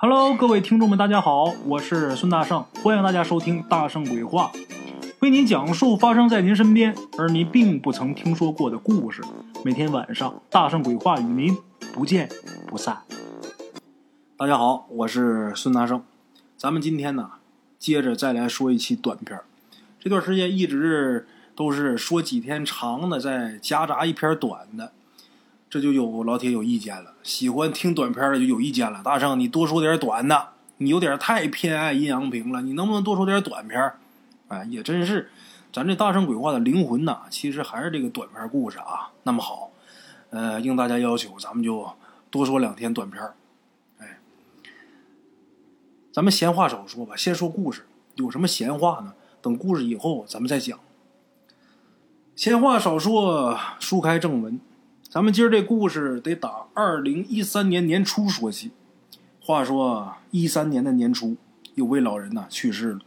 Hello，各位听众们，大家好，我是孙大圣，欢迎大家收听《大圣鬼话》，为您讲述发生在您身边而您并不曾听说过的故事。每天晚上，《大圣鬼话》与您不见不散。大家好，我是孙大圣，咱们今天呢，接着再来说一期短片。这段时间一直都是说几天长的，再夹杂一篇短的。这就有老铁有意见了，喜欢听短片的就有意见了。大圣，你多说点短的，你有点太偏爱阴阳平了，你能不能多说点短片？哎，也真是，咱这大圣鬼话的灵魂呐，其实还是这个短片故事啊。那么好，呃，应大家要求，咱们就多说两天短片。哎，咱们闲话少说吧，先说故事。有什么闲话呢？等故事以后咱们再讲。闲话少说，书开正文。咱们今儿这故事得打二零一三年年初说起。话说一三年的年初，有位老人呐去世了。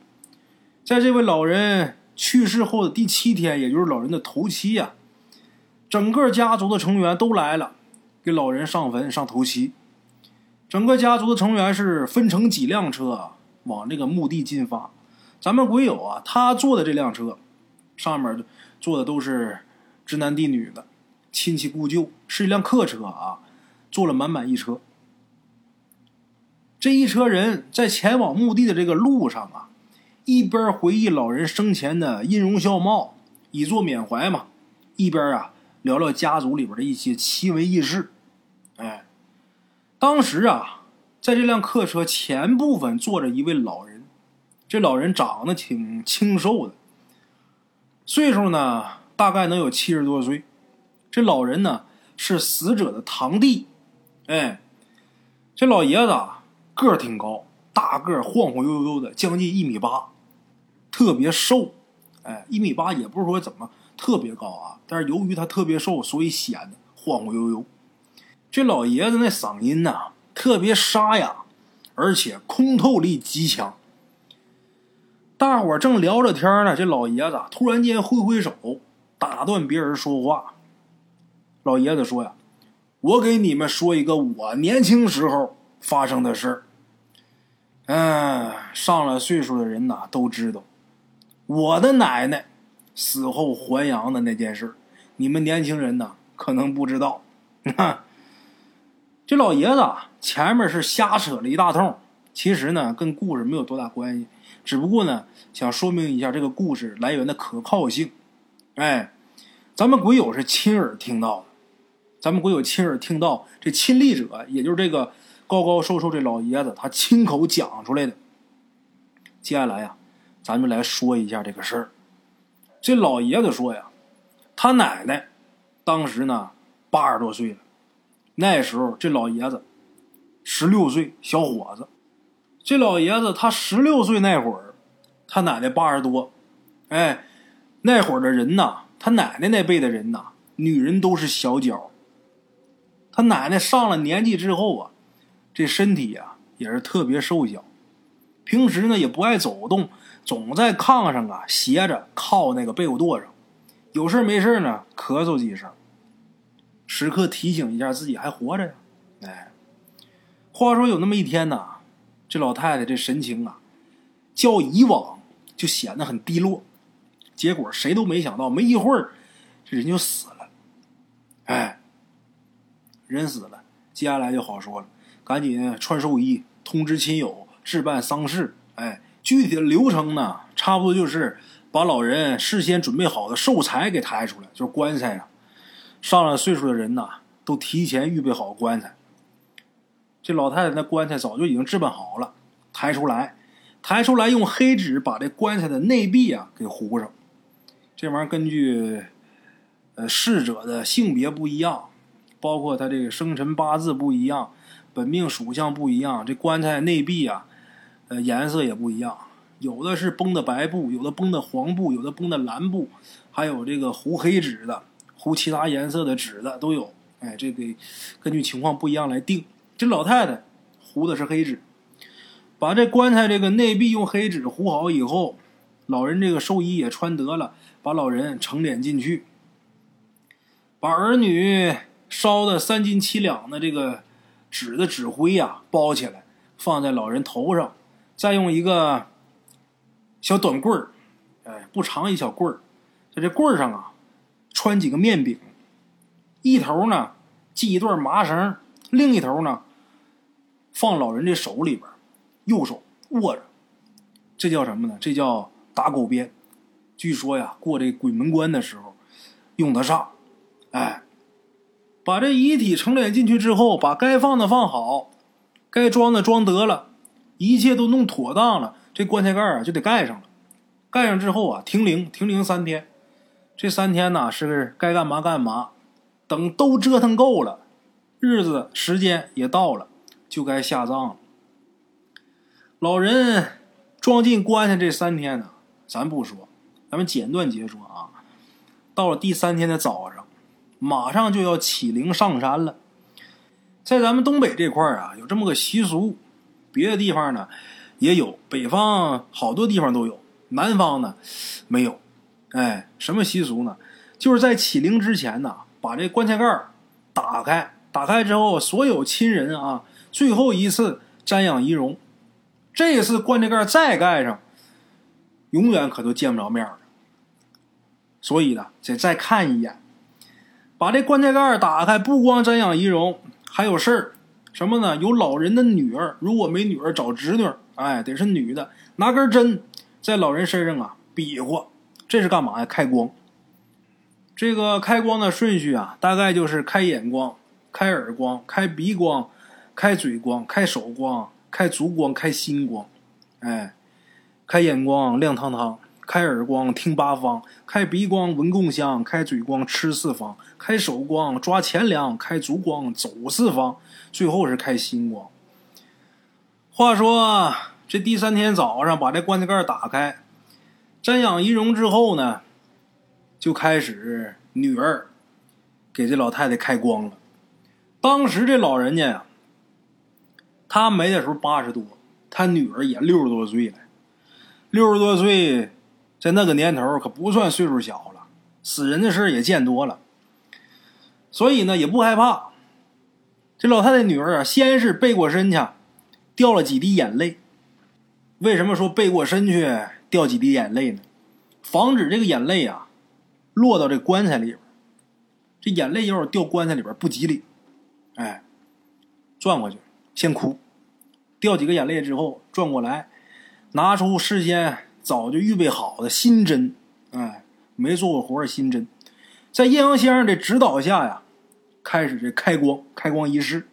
在这位老人去世后的第七天，也就是老人的头七呀，整个家族的成员都来了，给老人上坟上头七。整个家族的成员是分成几辆车往这个墓地进发。咱们鬼友啊，他坐的这辆车，上面坐的都是知男弟女的。亲戚故旧是一辆客车啊，坐了满满一车。这一车人在前往墓地的这个路上啊，一边回忆老人生前的音容笑貌，以作缅怀嘛，一边啊聊聊家族里边的一些奇闻异事。哎，当时啊，在这辆客车前部分坐着一位老人，这老人长得挺清瘦的，岁数呢大概能有七十多岁。这老人呢是死者的堂弟，哎，这老爷子个儿挺高，大个儿，晃晃悠悠的，将近一米八，特别瘦，哎，一米八也不是说怎么特别高啊，但是由于他特别瘦，所以显得晃晃悠悠。这老爷子那嗓音呐特别沙哑，而且空透力极强。大伙正聊着天呢，这老爷子突然间挥挥手，打断别人说话。老爷子说：“呀，我给你们说一个我年轻时候发生的事儿。嗯，上了岁数的人呐都知道，我的奶奶死后还阳的那件事你们年轻人呐可能不知道。这老爷子前面是瞎扯了一大通，其实呢跟故事没有多大关系，只不过呢想说明一下这个故事来源的可靠性。哎，咱们鬼友是亲耳听到的。”咱们国有亲耳听到这亲历者，也就是这个高高瘦瘦这老爷子，他亲口讲出来的。接下来呀，咱们来说一下这个事儿。这老爷子说呀，他奶奶当时呢八十多岁了，那时候这老爷子十六岁小伙子。这老爷子他十六岁那会儿，他奶奶八十多，哎，那会儿的人呐，他奶奶那辈的人呐，女人都是小脚。他奶奶上了年纪之后啊，这身体呀也是特别瘦小，平时呢也不爱走动，总在炕上啊斜着靠那个被窝垛上，有事没事呢咳嗽几声，时刻提醒一下自己还活着呀。哎，话说有那么一天呢，这老太太这神情啊，较以往就显得很低落，结果谁都没想到，没一会儿这人就死了。哎。人死了，接下来就好说了，赶紧穿寿衣，通知亲友，置办丧事。哎，具体的流程呢，差不多就是把老人事先准备好的寿材给抬出来，就是棺材啊。上了岁数的人呐，都提前预备好棺材。这老太太那棺材早就已经置办好了，抬出来，抬出来用黑纸把这棺材的内壁啊给糊上。这玩意儿根据呃逝者的性别不一样。包括他这个生辰八字不一样，本命属相不一样，这棺材内壁啊，呃，颜色也不一样，有的是绷的白布，有的绷的黄布，有的绷的蓝布，还有这个糊黑纸的，糊其他颜色的纸的都有。哎，这个根据情况不一样来定。这老太太糊的是黑纸，把这棺材这个内壁用黑纸糊好以后，老人这个寿衣也穿得了，把老人成殓进去，把儿女。烧的三斤七两的这个纸的纸灰呀，包起来，放在老人头上，再用一个小短棍儿，哎，不长一小棍儿，在这棍儿上啊穿几个面饼，一头呢系一段麻绳，另一头呢放老人这手里边，右手握着，这叫什么呢？这叫打狗鞭。据说呀，过这鬼门关的时候用得上。哎，把这遗体承殓进去之后，把该放的放好，该装的装得了，一切都弄妥当了，这棺材盖啊就得盖上了。盖上之后啊，停灵，停灵三天。这三天呢是该干嘛干嘛。等都折腾够了，日子时间也到了，就该下葬了。老人装进棺材这三天呢，咱不说。咱们简短截说啊，到了第三天的早上，马上就要起灵上山了。在咱们东北这块儿啊，有这么个习俗，别的地方呢也有，北方好多地方都有，南方呢没有。哎，什么习俗呢？就是在起灵之前呢，把这棺材盖打开，打开之后，所有亲人啊，最后一次瞻仰遗容。这次棺材盖再盖上，永远可都见不着面了。所以呢，得再看一眼，把这棺材盖打开，不光瞻仰遗容，还有事儿，什么呢？有老人的女儿，如果没女儿，找侄女，哎，得是女的，拿根针在老人身上啊比划，这是干嘛呀？开光。这个开光的顺序啊，大概就是开眼光、开耳光、开鼻光、开嘴光、开手光、开足光、开心光，哎，开眼光亮堂堂。开耳光听八方，开鼻光闻共香，开嘴光吃四方，开手光抓钱粮，开足光走四方，最后是开心光。话说这第三天早上，把这棺材盖打开，瞻仰遗容之后呢，就开始女儿给这老太太开光了。当时这老人家呀，他没的时候八十多，他女儿也六十多岁了，六十多岁。在那个年头可不算岁数小了，死人的事也见多了，所以呢也不害怕。这老太太女儿啊，先是背过身去，掉了几滴眼泪。为什么说背过身去掉几滴眼泪呢？防止这个眼泪啊落到这棺材里边。这眼泪要是掉棺材里边不吉利。哎，转过去先哭，掉几个眼泪之后转过来，拿出事先。早就预备好的新针，哎，没做过活的新针，在阴阳先生的指导下呀，开始这开光开光仪式。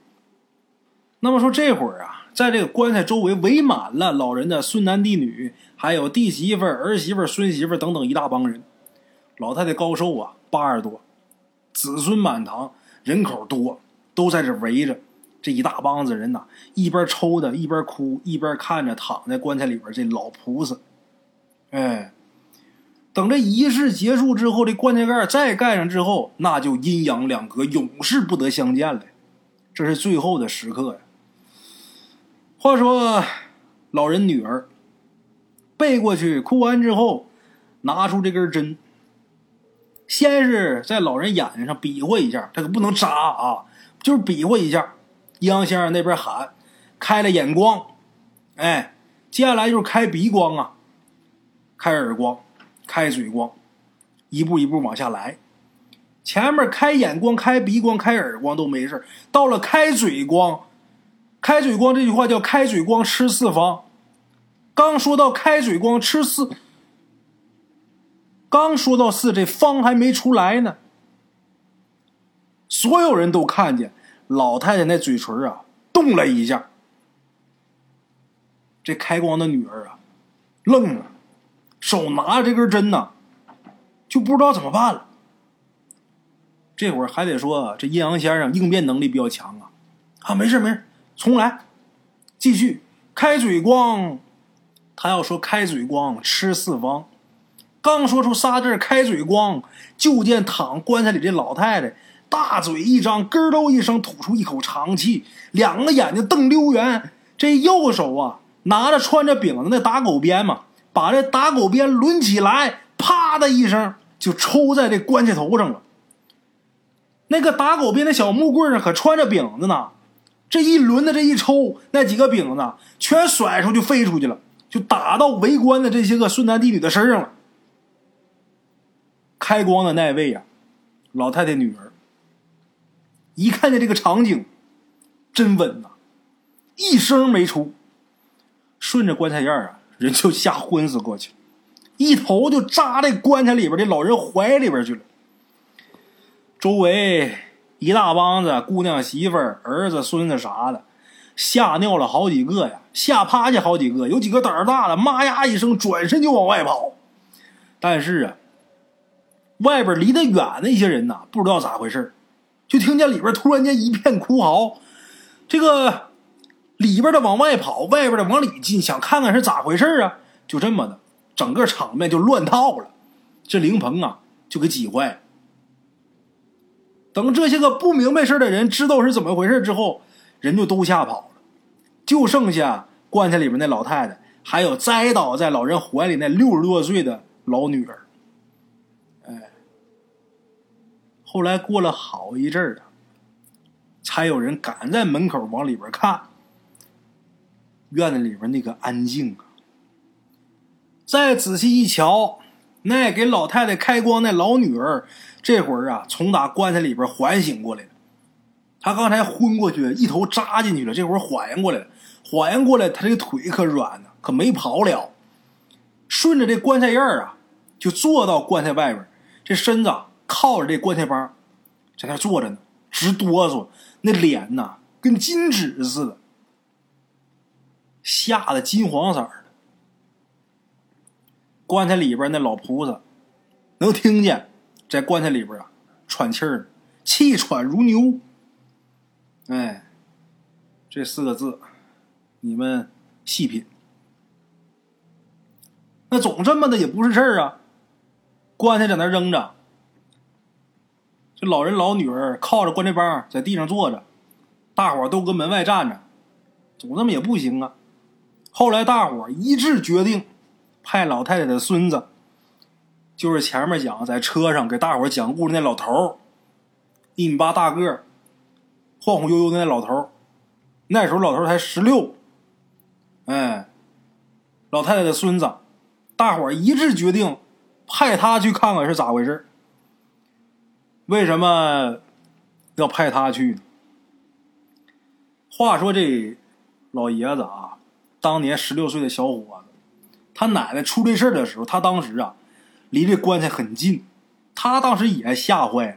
那么说这会儿啊，在这个棺材周围围满了老人的孙男弟女，还有弟媳妇、儿媳妇、孙媳妇等等一大帮人。老太太高寿啊，八十多，子孙满堂，人口多，都在这围着。这一大帮子人呐，一边抽的，一边哭，一边看着躺在棺材里边这老菩萨。哎，等这仪式结束之后，这棺材盖再盖上之后，那就阴阳两隔，永世不得相见了。这是最后的时刻呀。话说，老人女儿背过去，哭完之后，拿出这根针，先是在老人眼睛上比划一下，这可不能扎啊，就是比划一下。阴阳先生那边喊，开了眼光，哎，接下来就是开鼻光啊。开耳光，开嘴光，一步一步往下来。前面开眼光、开鼻光、开耳光都没事到了开嘴光，开嘴光这句话叫“开嘴光吃四方”。刚说到开嘴光吃四，刚说到四，这方还没出来呢。所有人都看见老太太那嘴唇啊动了一下。这开光的女儿啊，愣了。手拿着这根针呢，就不知道怎么办了。这会儿还得说这阴阳先生应变能力比较强啊！啊，没事没事，重来，继续开嘴光。他要说开嘴光吃四方，刚说出仨字开嘴光，就见躺棺材里这老太太大嘴一张，咯噔一声吐出一口长气，两个眼睛瞪溜圆，这右手啊拿着穿着饼子那打狗鞭嘛。把这打狗鞭抡起来，啪的一声就抽在这棺材头上了。那个打狗鞭的小木棍上可穿着饼子呢，这一轮的这一抽，那几个饼子全甩出去飞出去了，就打到围观的这些个顺男弟女的身上了。开光的那位呀，老太太女儿，一看见这个场景，真稳呐，一声没出，顺着棺材沿啊，人就吓昏死过去，一头就扎在棺材里边的老人怀里边去了。周围一大帮子姑娘、媳妇儿、儿子、孙子啥的，吓尿了好几个呀，吓趴下好几个，有几个胆儿大的，妈呀一声，转身就往外跑。但是啊。外边离得远的一些人呐，不知道咋回事就听见里边突然间一片哭嚎。这个里边的往外跑，外边的往里进，想看看是咋回事啊？就这么的，整个场面就乱套了。这灵棚啊，就给挤坏了。等这些个不明白事的人知道是怎么回事之后，人就都吓跑了，就剩下棺材里边那老太太，还有栽倒在老人怀里那六十多岁的老女儿。哎后来过了好一阵儿啊，才有人敢在门口往里边看。院子里边那个安静啊！再仔细一瞧，那给老太太开光那老女儿，这会儿啊从打棺材里边缓醒过来了。她刚才昏过去，一头扎进去了，这会儿缓过来了，缓应过来，她这个腿可软呢，可没跑了。顺着这棺材沿儿啊，就坐到棺材外边，这身子。靠着这棺材帮，在那坐着呢，直哆嗦，那脸呐跟金纸似的，吓得金黄色的。棺材里边那老菩萨能听见，在棺材里边啊喘气儿，气喘如牛。哎，这四个字，你们细品。那总这么的也不是事儿啊，棺材在那扔着。这老人老女儿靠着棺材帮在地上坐着，大伙都搁门外站着，总这么也不行啊。后来大伙一致决定，派老太太的孙子，就是前面讲在车上给大伙讲故事那老头一米八大个晃晃悠悠的那老头那时候老头才十六，哎，老太太的孙子，大伙一致决定派他去看看是咋回事为什么要派他去呢？话说这老爷子啊，当年十六岁的小伙子，他奶奶出这事儿的时候，他当时啊离这棺材很近，他当时也吓坏了。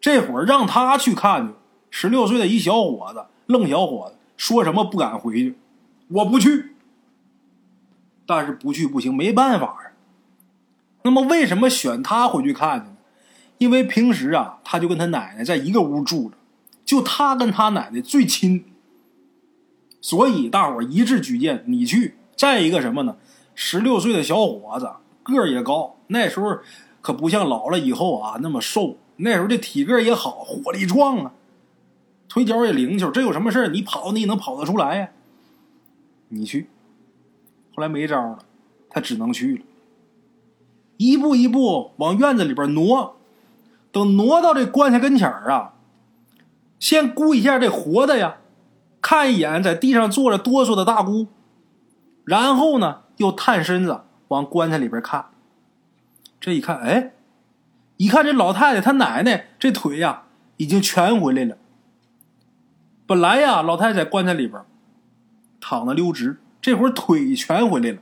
这会儿让他去看去，十六岁的一小伙子，愣小伙子，说什么不敢回去，我不去。但是不去不行，没办法啊。那么为什么选他回去看呢？因为平时啊，他就跟他奶奶在一个屋住着，就他跟他奶奶最亲，所以大伙一致举荐你去。再一个什么呢？十六岁的小伙子个儿也高，那时候可不像老了以后啊那么瘦，那时候这体格也好，火力壮啊，腿脚也灵巧。这有什么事儿你跑你也能跑得出来呀？你去。后来没招了，他只能去了，一步一步往院子里边挪。等挪到这棺材跟前儿啊，先估一下这活的呀，看一眼在地上坐着哆嗦的大姑，然后呢又探身子往棺材里边看。这一看，哎，一看这老太太她奶奶这腿呀已经全回来了。本来呀老太太在棺材里边躺着溜直，这会儿腿全回来了，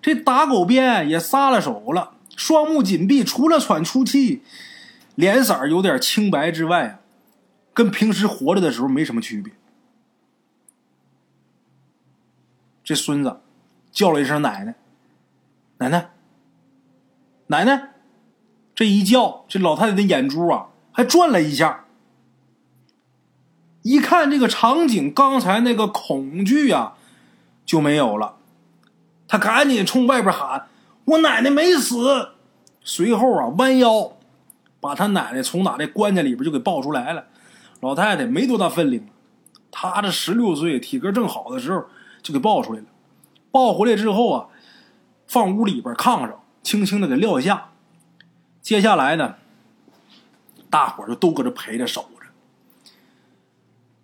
这打狗鞭也撒了手了，双目紧闭，除了喘粗气。脸色有点青白之外啊，跟平时活着的时候没什么区别。这孙子叫了一声“奶奶，奶奶，奶奶”，这一叫，这老太太的眼珠啊还转了一下。一看这个场景，刚才那个恐惧啊就没有了。他赶紧冲外边喊：“我奶奶没死！”随后啊，弯腰。把他奶奶从哪这棺材里边就给抱出来了，老太太没多大分量，她这十六岁体格正好的时候就给抱出来了，抱回来之后啊，放屋里边炕上，轻轻的给撂下。接下来呢，大伙就都搁这陪着守着。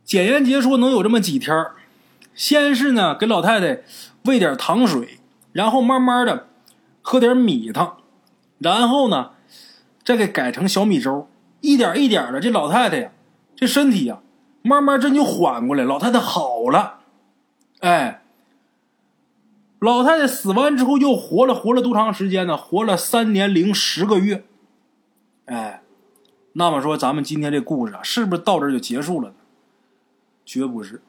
检验结束能有这么几天先是呢给老太太喂点糖水，然后慢慢的喝点米汤，然后呢再给改成小米粥，一点一点的，这老太太呀，这身体呀，慢慢真就缓过来，老太太好了，哎，老太太死完之后又活了，活了多长时间呢？活了三年零十个月，哎，那么说咱们今天这故事啊，是不是到这就结束了呢？绝不是，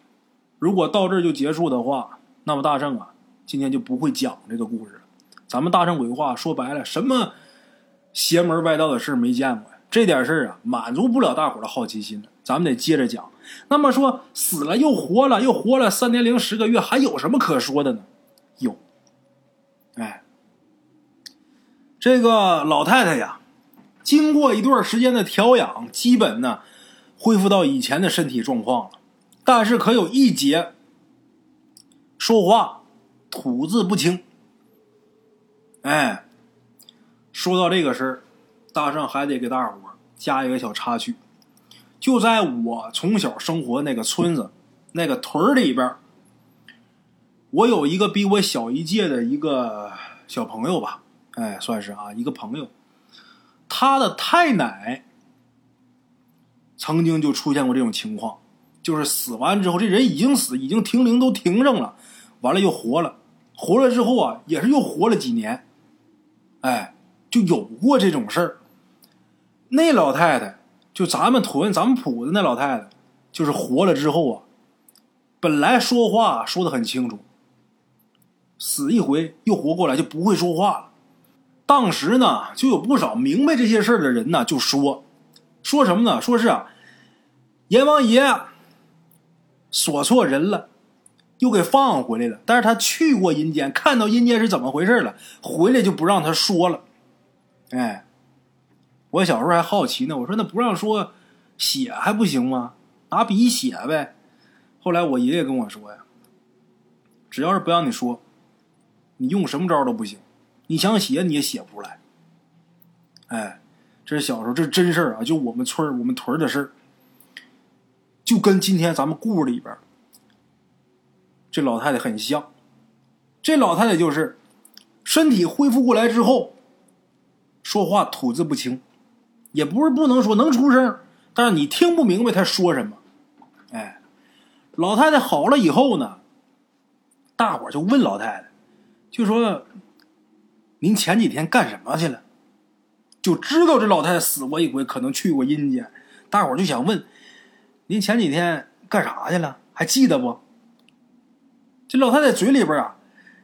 如果到这就结束的话，那么大圣啊，今天就不会讲这个故事了。咱们大圣鬼话说白了，什么邪门歪道的事没见过呀？这点事儿啊，满足不了大伙的好奇心咱们得接着讲。那么说，死了又活了，又活了三年零十个月，还有什么可说的呢？有，哎，这个老太太呀，经过一段时间的调养，基本呢恢复到以前的身体状况了。但是可有一节，说话吐字不清。哎，说到这个事儿，大圣还得给大伙加一个小插曲。就在我从小生活那个村子、那个屯里边，我有一个比我小一届的一个小朋友吧，哎，算是啊一个朋友，他的太奶曾经就出现过这种情况。就是死完之后，这人已经死，已经停灵都停上了，完了又活了，活了之后啊，也是又活了几年，哎，就有过这种事儿。那老太太，就咱们屯咱们铺子那老太太，就是活了之后啊，本来说话说的很清楚，死一回又活过来就不会说话了。当时呢，就有不少明白这些事的人呢，就说，说什么呢？说是，阎王爷。锁错人了，又给放回来了。但是他去过阴间，看到阴间是怎么回事了，回来就不让他说了。哎，我小时候还好奇呢，我说那不让说，写还不行吗？拿笔写呗。后来我爷爷跟我说呀，只要是不让你说，你用什么招都不行。你想写你也写不出来。哎，这是小时候，这是真事儿啊，就我们村我们屯的事儿。就跟今天咱们故事里边这老太太很像，这老太太就是身体恢复过来之后，说话吐字不清，也不是不能说能出声，但是你听不明白他说什么。哎，老太太好了以后呢，大伙就问老太太，就说您前几天干什么去了？就知道这老太太死过一回，可能去过阴间，大伙就想问。您前几天干啥去了？还记得不？这老太太嘴里边啊，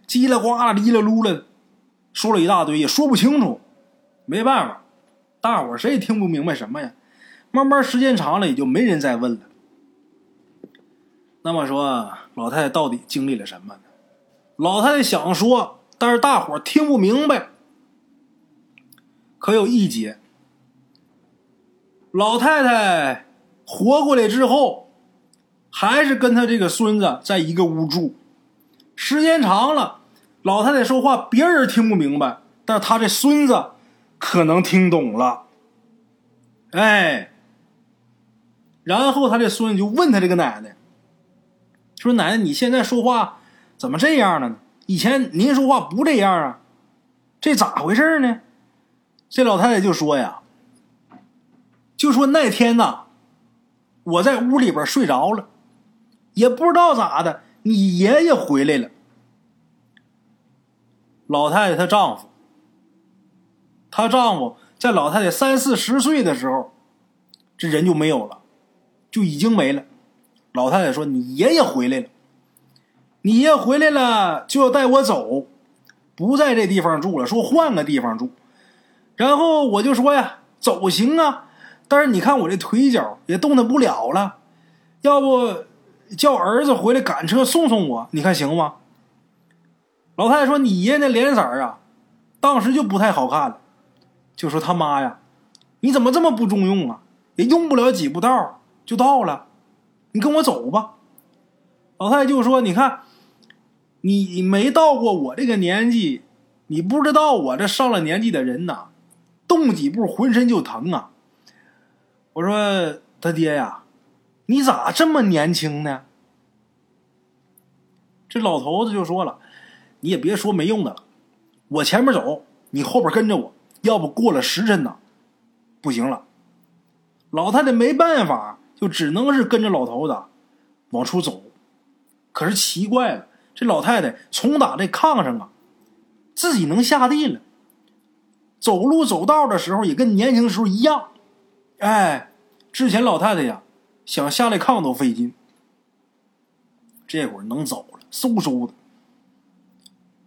叽里呱啦、哩哩噜了，说了一大堆，也说不清楚。没办法，大伙谁也听不明白什么呀。慢慢时间长了，也就没人再问了。那么说，老太太到底经历了什么呢？老太太想说，但是大伙听不明白。可有一节，老太太。活过来之后，还是跟她这个孙子在一个屋住。时间长了，老太太说话别人听不明白，但是她这孙子可能听懂了。哎，然后他这孙子就问他这个奶奶，说：“奶奶，你现在说话怎么这样了呢？以前您说话不这样啊，这咋回事呢？”这老太太就说：“呀，就说那天呐。”我在屋里边睡着了，也不知道咋的，你爷爷回来了。老太太她丈夫，她丈夫在老太太三四十岁的时候，这人就没有了，就已经没了。老太太说：“你爷爷回来了，你爷爷回来了就要带我走，不在这地方住了，说换个地方住。”然后我就说呀：“走行啊。”但是你看我这腿脚也动弹不了了，要不叫儿子回来赶车送送我，你看行吗？老太太说：“你爷爷那脸色啊，当时就不太好看了，就说他妈呀，你怎么这么不中用啊？也用不了几步道就到了，你跟我走吧。”老太太就说：“你看，你没到过我这个年纪，你不知道我这上了年纪的人呐，动几步浑身就疼啊。”我说他爹呀，你咋这么年轻呢？”这老头子就说了：“你也别说没用的了，我前面走，你后边跟着我，要不过了时辰呐，不行了。”老太太没办法，就只能是跟着老头子往出走。可是奇怪了，这老太太从打这炕上啊，自己能下地了，走路走道的时候也跟年轻时候一样。哎，之前老太太呀，想下来炕都费劲，这会儿能走了。嗖嗖的，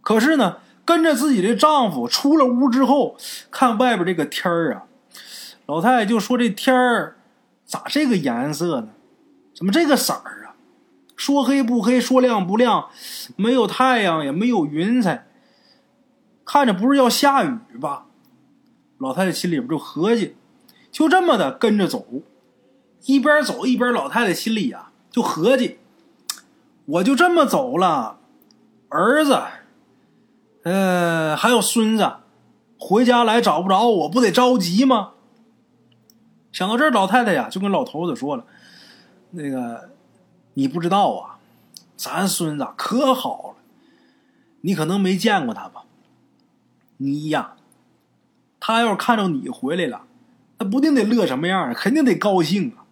可是呢，跟着自己的丈夫出了屋之后，看外边这个天儿啊，老太太就说：“这天儿咋这个颜色呢？怎么这个色儿啊？说黑不黑，说亮不亮，没有太阳，也没有云彩，看着不是要下雨吧？”老太太心里边就合计，就这么的跟着走，一边走一边，老太太心里呀就合计。我就这么走了，儿子，呃，还有孙子，回家来找不着我，不得着急吗？想到这儿，老太太呀就跟老头子说了：“那个，你不知道啊，咱孙子可好了，你可能没见过他吧？你呀，他要是看着你回来了，那不定得乐什么样肯定得高兴啊。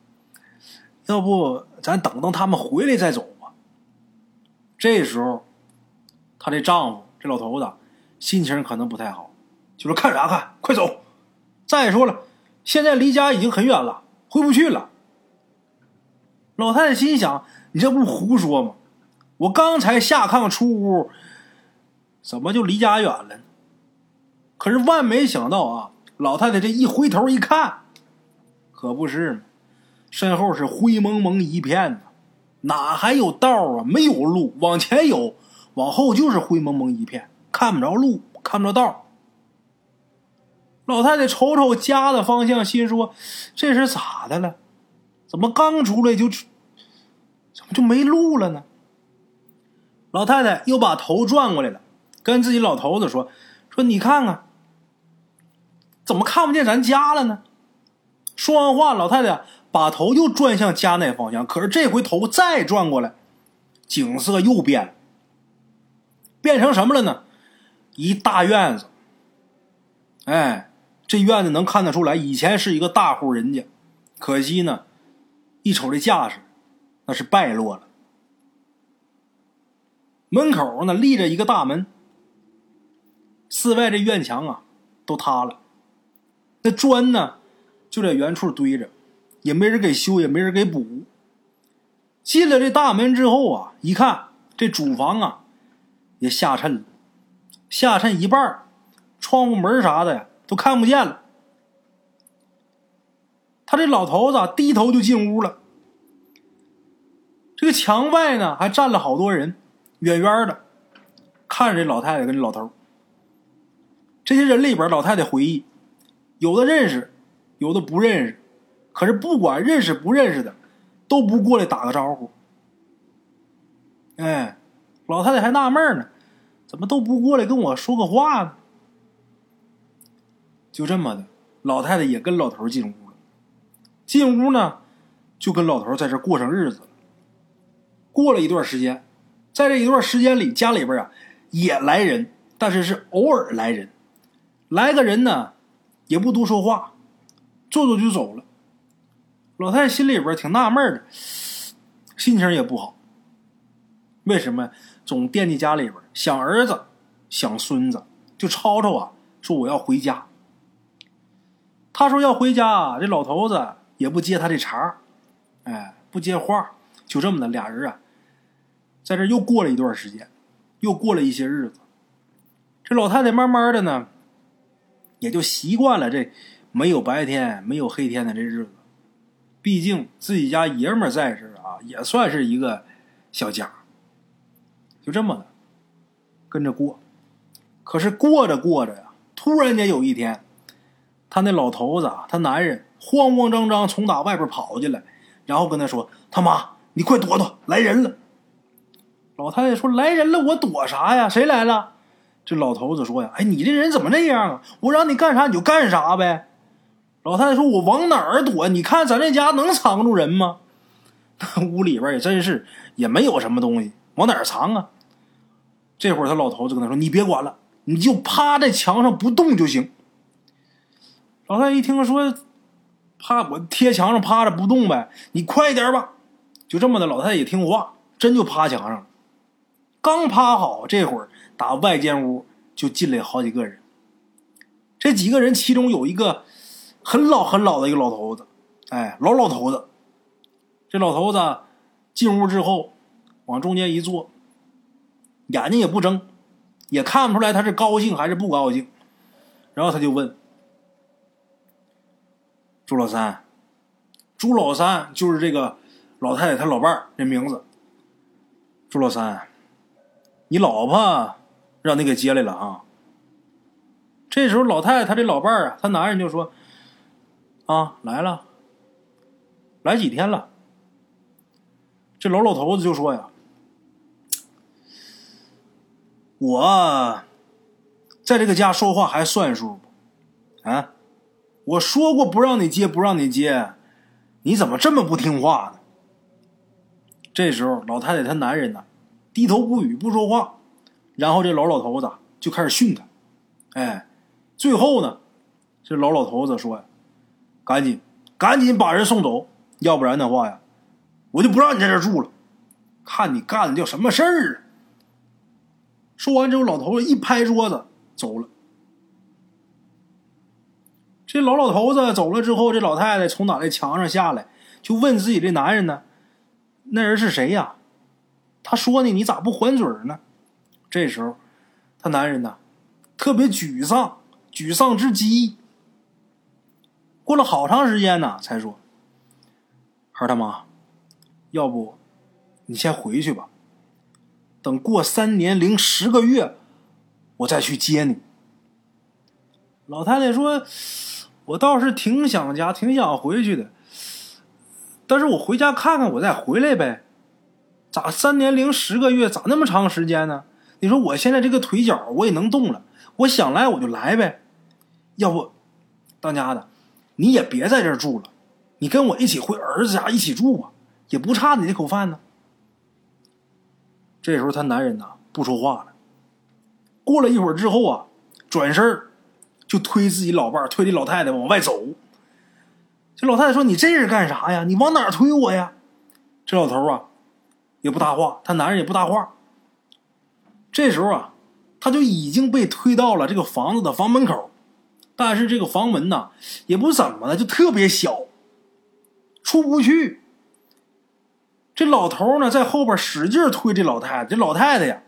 要不咱等等他们回来再走吧。”这时候，她的丈夫这老头子心情可能不太好，就说：“看啥看，快走！再说了，现在离家已经很远了，回不去了。”老太太心想：“你这不胡说吗？我刚才下炕出屋，怎么就离家远了？”可是万没想到啊，老太太这一回头一看，可不是嘛，身后是灰蒙蒙一片呢。哪还有道啊？没有路，往前有，往后就是灰蒙蒙一片，看不着路，看不着道。老太太瞅瞅家的方向，心说：“这是咋的了？怎么刚出来就怎么就没路了呢？”老太太又把头转过来了，跟自己老头子说：“说你看看，怎么看不见咱家了呢？”说完话，老太太。把头又转向家那方向，可是这回头再转过来，景色又变了，变成什么了呢？一大院子。哎，这院子能看得出来，以前是一个大户人家，可惜呢，一瞅这架势，那是败落了。门口呢立着一个大门，四外这院墙啊都塌了，那砖呢就在原处堆着。也没人给修，也没人给补。进了这大门之后啊，一看这主房啊，也下沉了，下沉一半，窗户门啥的呀都看不见了。他这老头子低头就进屋了。这个墙外呢还站了好多人，远远的看着这老太太跟这老头。这些人里边，老太太回忆，有的认识，有的不认识。可是不管认识不认识的，都不过来打个招呼。哎，老太太还纳闷呢，怎么都不过来跟我说个话呢？就这么的，老太太也跟老头进屋了。进屋呢，就跟老头在这过上日子了。过了一段时间，在这一段时间里，家里边啊也来人，但是是偶尔来人。来个人呢，也不多说话，坐坐就走了。老太太心里边挺纳闷的，心情也不好。为什么总惦记家里边，想儿子，想孙子，就吵吵啊，说我要回家。他说要回家，这老头子也不接他这茬哎，不接话，就这么的，俩人啊，在这又过了一段时间，又过了一些日子。这老太太慢慢的呢，也就习惯了这没有白天、没有黑天的这日子。毕竟自己家爷们在这啊，也算是一个小家。就这么的跟着过，可是过着过着呀，突然间有一天，他那老头子，他男人慌慌张张从打外边跑进来，然后跟他说：“他妈，你快躲躲，来人了！”老太太说：“来人了，我躲啥呀？谁来了？”这老头子说：“呀，哎，你这人怎么这样啊？我让你干啥你就干啥呗。”老太太说：“我往哪儿躲？你看咱这家能藏住人吗？” 那屋里边也真是也没有什么东西，往哪儿藏啊？这会儿他老头子跟他说：“你别管了，你就趴在墙上不动就行。”老太太一听说，趴我贴墙上趴着不动呗，你快点吧。就这么的，老太太也听话，真就趴墙上了。刚趴好，这会儿打外间屋就进来好几个人。这几个人其中有一个很老很老的一个老头子，哎，老老头子。这老头子进屋之后，往中间一坐，眼睛也不睁，也看不出来他是高兴还是不高兴。然后他就问。朱老三，朱老三就是这个老太太她老伴儿这名字。朱老三，你老婆让你给接来了啊？这时候老太太她这老伴儿啊，她男人就说：“啊，来了，来几天了。”这老老头子就说：“呀，我在这个家说话还算数不？啊？”我说过不让你接，不让你接，你怎么这么不听话呢？这时候，老太太她男人呢，低头不语不说话，然后这老老头子就开始训他，哎，最后呢，这老老头子说：“赶紧，赶紧把人送走，要不然的话呀，我就不让你在这住了，看你干的叫什么事儿啊！”说完之后，老头子一拍桌子走了。这老老头子走了之后，这老太太从哪那墙上下来，就问自己这男人呢：“那人是谁呀？”他说呢：“你咋不还嘴呢？”这时候，他男人呢，特别沮丧，沮丧至极。过了好长时间呢，才说：“孩他妈，要不你先回去吧，等过三年零十个月，我再去接你。”老太太说。我倒是挺想家，挺想回去的，但是我回家看看，我再回来呗。咋三年零十个月，咋那么长时间呢？你说我现在这个腿脚我也能动了，我想来我就来呗。要不，当家的，你也别在这儿住了，你跟我一起回儿子家一起住吧，也不差你这口饭呢。这时候他男人呐不说话了。过了一会儿之后啊，转身儿。就推自己老伴儿，推这老太太往外走。这老太太说：“你这是干啥呀？你往哪推我呀？”这老头啊，也不搭话，他男人也不搭话。这时候啊，他就已经被推到了这个房子的房门口，但是这个房门呐，也不怎么的，就特别小，出不去。这老头呢，在后边使劲推这老太太，这老太太呀，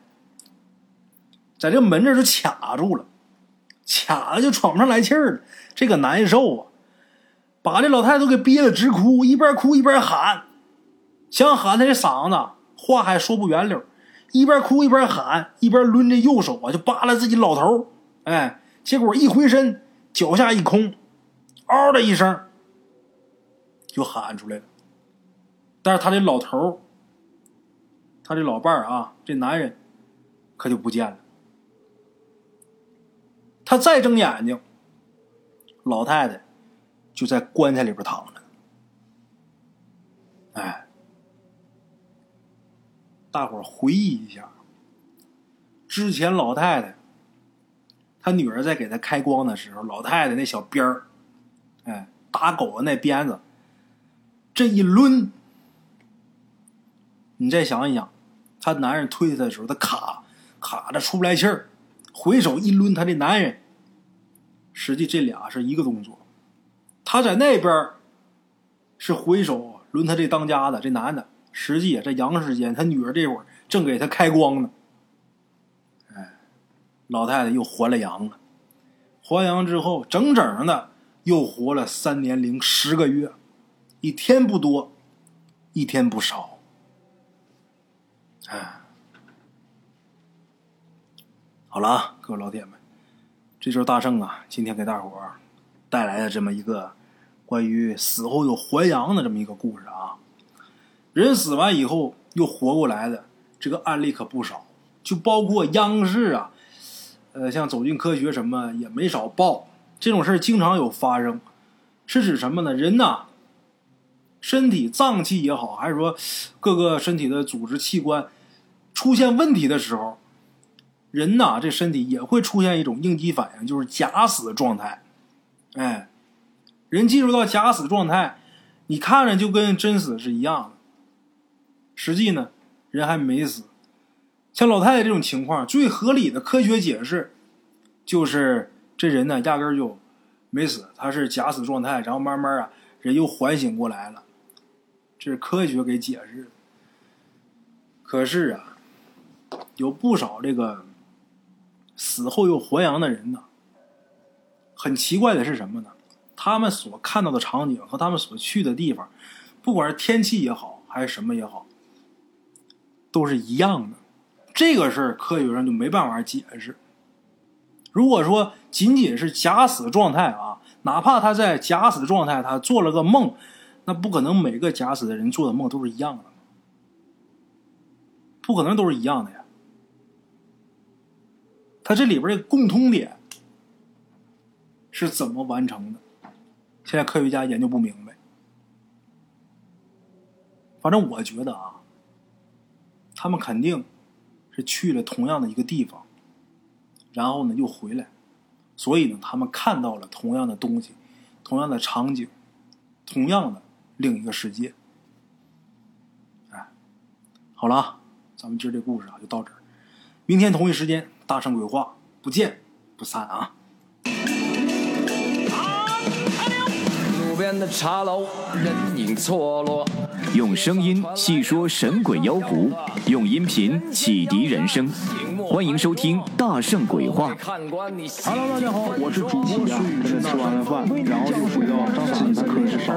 在这门这就卡住了。卡了就喘不上来气儿了，这个难受啊！把这老太太都给憋得直哭，一边哭一边喊，想喊她这嗓子话还说不圆溜，一边哭一边喊，一边抡着右手啊就扒拉自己老头哎，结果一回身，脚下一空，嗷的一声就喊出来了。但是他这老头他这老伴啊，这男人可就不见了。他再睁眼睛，老太太就在棺材里边躺着。哎，大伙回忆一下，之前老太太他女儿在给他开光的时候，老太太那小鞭儿，哎，打狗的那鞭子，这一抡，你再想一想，她男人推她的时候，她卡卡的出不来气儿，回手一抡，她这男人。实际这俩是一个动作，他在那边是回手抡他这当家的这男的，实际在阳世间，他女儿这会儿正给他开光呢。哎，老太太又还了阳了，还阳之后，整整的又活了三年零十个月，一天不多，一天不少。哎，好了啊，各位老铁们。这就是大圣啊，今天给大伙儿带来的这么一个关于死后又还阳的这么一个故事啊。人死完以后又活过来的这个案例可不少，就包括央视啊，呃，像《走进科学》什么也没少报。这种事儿经常有发生，是指什么呢？人呐，身体脏器也好，还是说各个身体的组织器官出现问题的时候，人呐这身体也会出现一种应激反应，就是假死状态。哎，人进入到假死状态，你看着就跟真死是一样的，实际呢人还没死。像老太太这种情况，最合理的科学解释就是这人呢压根就没死，他是假死状态，然后慢慢啊人又缓醒过来了。是科学给解释的。可是啊，有不少这个死后又还阳的人呢。很奇怪的是什么呢？他们所看到的场景和他们所去的地方，不管是天气也好，还是什么也好，都是一样的。这个事儿科学上就没办法解释。如果说仅仅是假死状态啊，哪怕他在假死状态，他做了个梦。那不可能，每个假死的人做的梦都是一样的，不可能都是一样的呀。他这里边的共通点是怎么完成的？现在科学家研究不明白。反正我觉得啊，他们肯定是去了同样的一个地方，然后呢又回来，所以呢他们看到了同样的东西，同样的场景，同样的。另一个世界，哎，好了啊，咱们今儿这故事啊就到这儿，明天同一时间大圣鬼话不见不散啊！路边的茶楼，人影错落，用声音细说神鬼妖狐，用音频启迪人生。欢迎收听《大圣鬼话》。Hello，大家好，我是主播孙宇，吃完了饭，然后就回到自己的课室上。